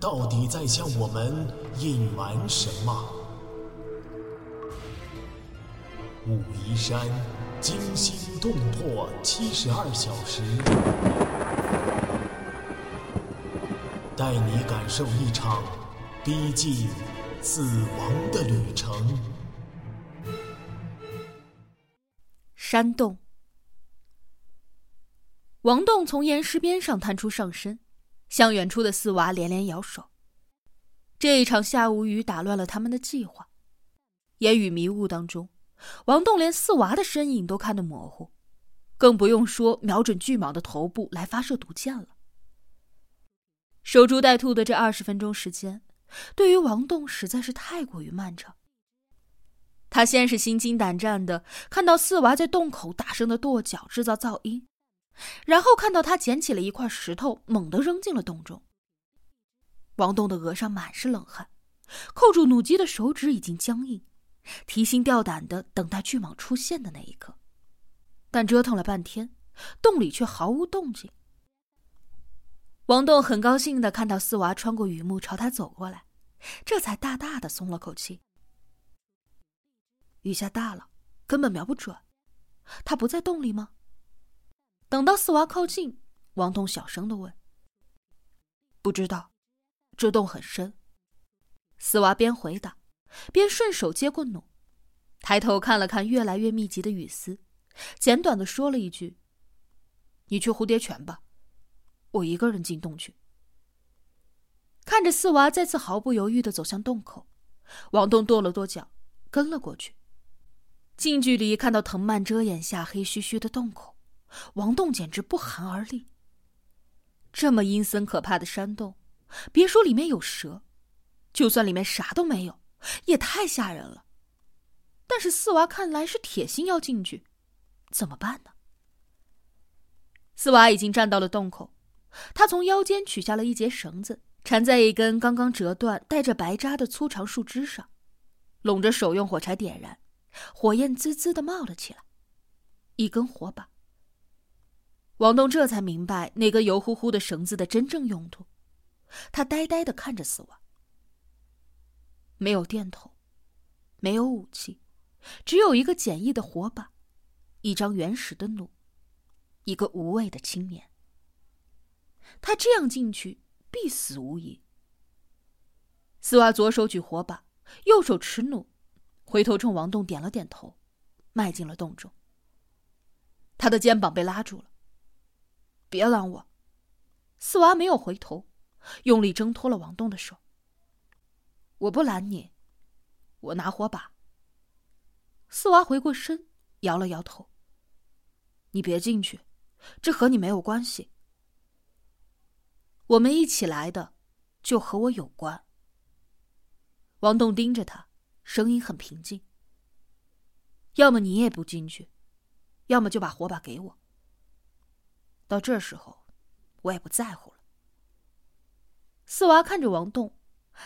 到底在向我们隐瞒什么？武夷山惊心动魄七十二小时，带你感受一场逼近死亡的旅程。山洞，王栋从岩石边上探出上身，向远处的四娃连连摇手。这一场下午雨打乱了他们的计划，烟雨迷雾当中，王栋连四娃的身影都看得模糊，更不用说瞄准巨蟒的头部来发射毒箭了。守株待兔的这二十分钟时间，对于王栋实在是太过于漫长。他先是心惊胆战的看到四娃在洞口大声的跺脚制造噪音，然后看到他捡起了一块石头猛地扔进了洞中。王栋的额上满是冷汗，扣住弩机的手指已经僵硬，提心吊胆的等待巨蟒出现的那一刻。但折腾了半天，洞里却毫无动静。王栋很高兴的看到四娃穿过雨幕朝他走过来，这才大大的松了口气。雨下大了，根本瞄不准。他不在洞里吗？等到四娃靠近，王栋小声的问：“不知道，这洞很深。”四娃边回答，边顺手接过弩，抬头看了看越来越密集的雨丝，简短的说了一句：“你去蝴蝶泉吧，我一个人进洞去。”看着四娃再次毫不犹豫的走向洞口，王栋跺了跺脚，跟了过去。近距离看到藤蔓遮掩下黑黢黢的洞口，王栋简直不寒而栗。这么阴森可怕的山洞，别说里面有蛇，就算里面啥都没有，也太吓人了。但是四娃看来是铁心要进去，怎么办呢？四娃已经站到了洞口，他从腰间取下了一截绳子，缠在一根刚刚折断、带着白渣的粗长树枝上，拢着手用火柴点燃。火焰滋滋的冒了起来，一根火把。王栋这才明白那根油乎乎的绳子的真正用途，他呆呆的看着四娃。没有电筒，没有武器，只有一个简易的火把，一张原始的弩，一个无畏的青年。他这样进去，必死无疑。四娃左手举火把，右手持弩。回头冲王栋点了点头，迈进了洞中。他的肩膀被拉住了。别拦我！四娃没有回头，用力挣脱了王栋的手。我不拦你，我拿火把。四娃回过身，摇了摇头。你别进去，这和你没有关系。我们一起来的，就和我有关。王栋盯着他。声音很平静。要么你也不进去，要么就把火把给我。到这时候，我也不在乎了。四娃看着王栋，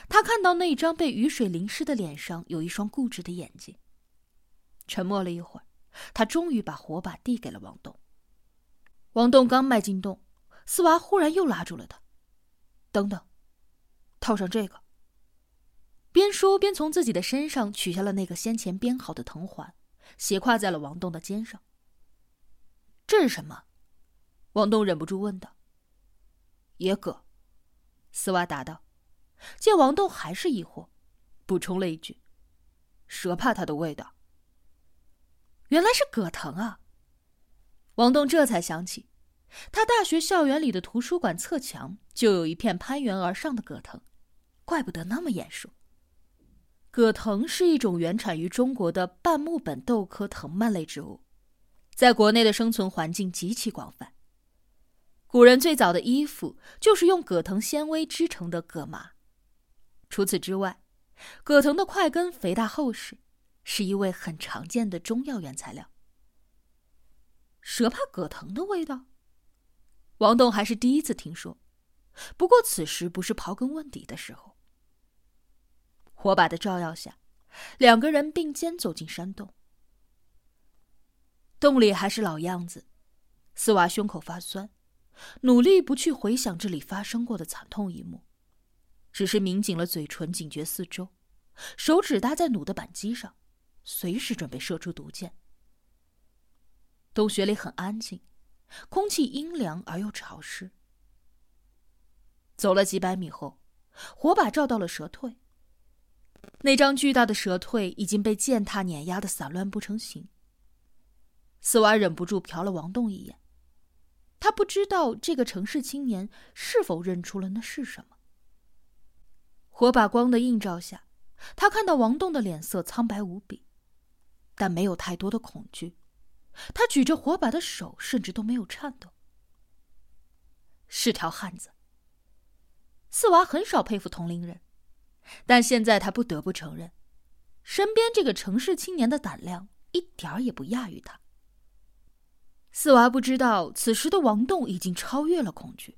他看到那张被雨水淋湿的脸上有一双固执的眼睛。沉默了一会儿，他终于把火把递给了王栋。王栋刚迈进洞，四娃忽然又拉住了他：“等等，套上这个。”边说边从自己的身上取下了那个先前编好的藤环，斜挎在了王栋的肩上。这是什么？王栋忍不住问道。野葛，丝袜答道。见王栋还是疑惑，补充了一句：“蛇怕它的味道。”原来是葛藤啊！王栋这才想起，他大学校园里的图书馆侧墙就有一片攀援而上的葛藤，怪不得那么眼熟。葛藤是一种原产于中国的半木本豆科藤蔓类植物，在国内的生存环境极其广泛。古人最早的衣服就是用葛藤纤维织成的葛麻，除此之外，葛藤的块根肥大厚实，是一味很常见的中药原材料。蛇怕葛藤的味道，王栋还是第一次听说。不过此时不是刨根问底的时候。火把的照耀下，两个人并肩走进山洞。洞里还是老样子，四娃胸口发酸，努力不去回想这里发生过的惨痛一幕，只是抿紧了嘴唇，警觉四周，手指搭在弩的扳机上，随时准备射出毒箭。洞穴里很安静，空气阴凉而又潮湿。走了几百米后，火把照到了蛇蜕。那张巨大的蛇蜕已经被践踏碾压的散乱不成形。四娃忍不住瞟了王栋一眼，他不知道这个城市青年是否认出了那是什么。火把光的映照下，他看到王栋的脸色苍白无比，但没有太多的恐惧。他举着火把的手甚至都没有颤抖。是条汉子。四娃很少佩服同龄人，但现在他不得不承认，身边这个城市青年的胆量一点儿也不亚于他。四娃不知道，此时的王栋已经超越了恐惧。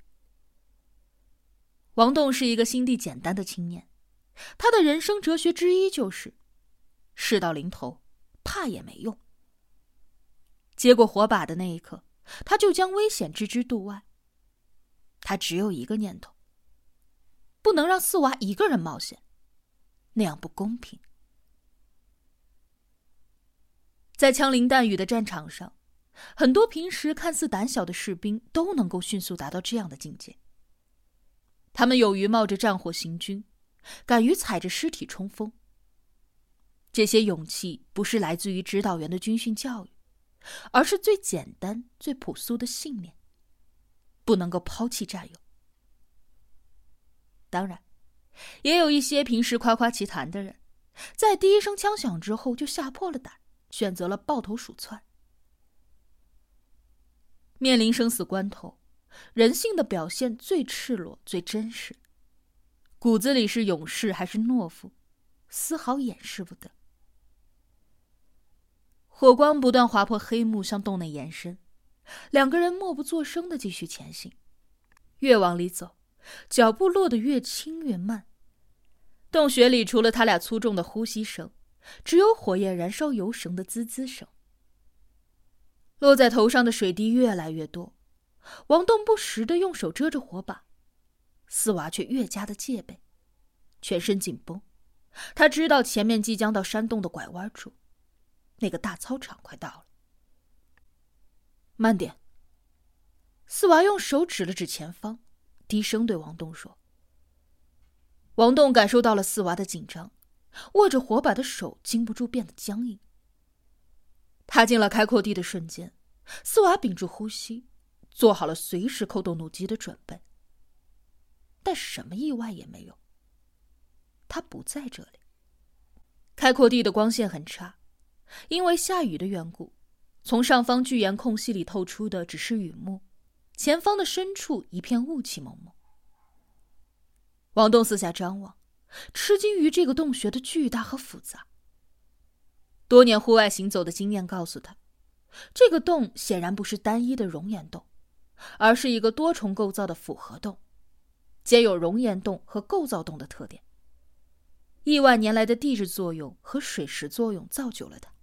王栋是一个心地简单的青年，他的人生哲学之一就是：事到临头，怕也没用。接过火把的那一刻，他就将危险置之度外。他只有一个念头。不能让四娃一个人冒险，那样不公平。在枪林弹雨的战场上，很多平时看似胆小的士兵都能够迅速达到这样的境界。他们勇于冒着战火行军，敢于踩着尸体冲锋。这些勇气不是来自于指导员的军训教育，而是最简单、最朴素的信念：不能够抛弃战友。当然，也有一些平时夸夸其谈的人，在第一声枪响之后就吓破了胆，选择了抱头鼠窜。面临生死关头，人性的表现最赤裸、最真实，骨子里是勇士还是懦夫，丝毫掩饰不得。火光不断划破黑幕，向洞内延伸，两个人默不作声的继续前行，越往里走。脚步落得越轻越慢，洞穴里除了他俩粗重的呼吸声，只有火焰燃烧油绳的滋滋声。落在头上的水滴越来越多，王栋不时的用手遮着火把，四娃却越加的戒备，全身紧绷。他知道前面即将到山洞的拐弯处，那个大操场快到了。慢点。四娃用手指了指前方。低声对王栋说：“王栋感受到了四娃的紧张，握着火把的手禁不住变得僵硬。踏进了开阔地的瞬间，四娃屏住呼吸，做好了随时扣动弩机的准备。但什么意外也没有。他不在这里。开阔地的光线很差，因为下雨的缘故，从上方巨岩空隙里透出的只是雨幕。”前方的深处一片雾气蒙蒙。王栋四下张望，吃惊于这个洞穴的巨大和复杂。多年户外行走的经验告诉他，这个洞显然不是单一的熔岩洞，而是一个多重构造的复合洞，兼有熔岩洞和构造洞的特点。亿万年来的地质作用和水蚀作用造就了它。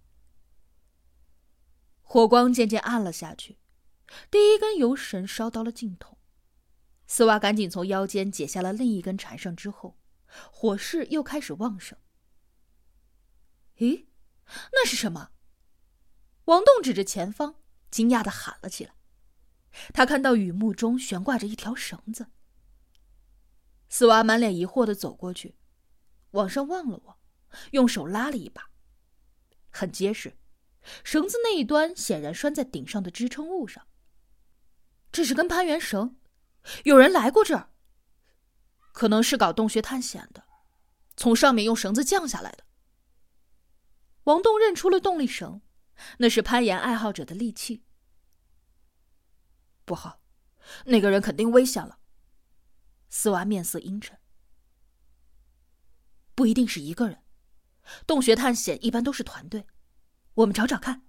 火光渐渐暗了下去。第一根油绳烧到了尽头，丝娃赶紧从腰间解下了另一根缠上之后，火势又开始旺盛。咦，那是什么？王栋指着前方，惊讶的喊了起来。他看到雨幕中悬挂着一条绳子。四娃满脸疑惑的走过去，往上望了望，用手拉了一把，很结实，绳子那一端显然拴在顶上的支撑物上。这是根攀援绳，有人来过这儿。可能是搞洞穴探险的，从上面用绳子降下来的。王栋认出了动力绳，那是攀岩爱好者的利器。不好，那个人肯定危险了。丝娃面色阴沉。不一定是一个人。洞穴探险一般都是团队，我们找找看。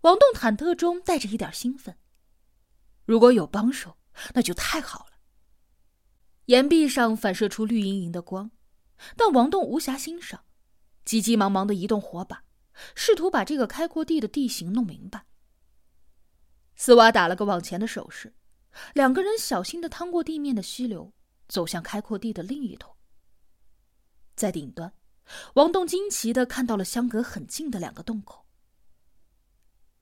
王栋忐忑中带着一点兴奋。如果有帮手，那就太好了。岩壁上反射出绿莹莹的光，但王栋无暇欣赏，急急忙忙的移动火把，试图把这个开阔地的地形弄明白。斯瓦打了个往前的手势，两个人小心的趟过地面的溪流，走向开阔地的另一头。在顶端，王栋惊奇的看到了相隔很近的两个洞口。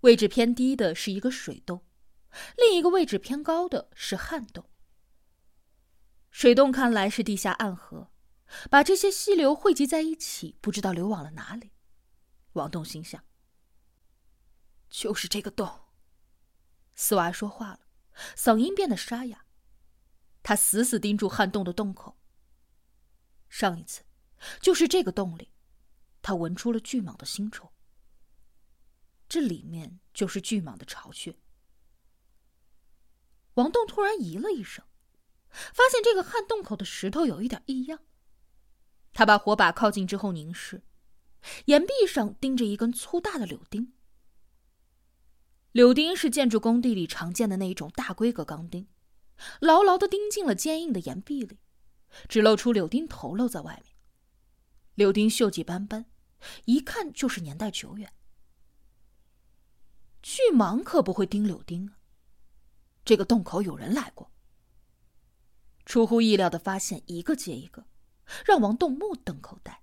位置偏低的是一个水洞，另一个位置偏高的是旱洞。水洞看来是地下暗河，把这些溪流汇集在一起，不知道流往了哪里。王栋心想：“就是这个洞。”斯瓦说话了，嗓音变得沙哑。他死死盯住旱洞的洞口。上一次，就是这个洞里，他闻出了巨蟒的腥臭。这里面就是巨蟒的巢穴。王栋突然咦了一声。发现这个旱洞口的石头有一点异样，他把火把靠近之后凝视，岩壁上钉着一根粗大的柳钉。柳钉是建筑工地里常见的那一种大规格钢钉，牢牢的钉进了坚硬的岩壁里，只露出柳钉头露在外面。柳钉锈迹斑斑，一看就是年代久远。巨蟒可不会钉柳钉啊！这个洞口有人来过。出乎意料的发现，一个接一个，让王栋目瞪口呆。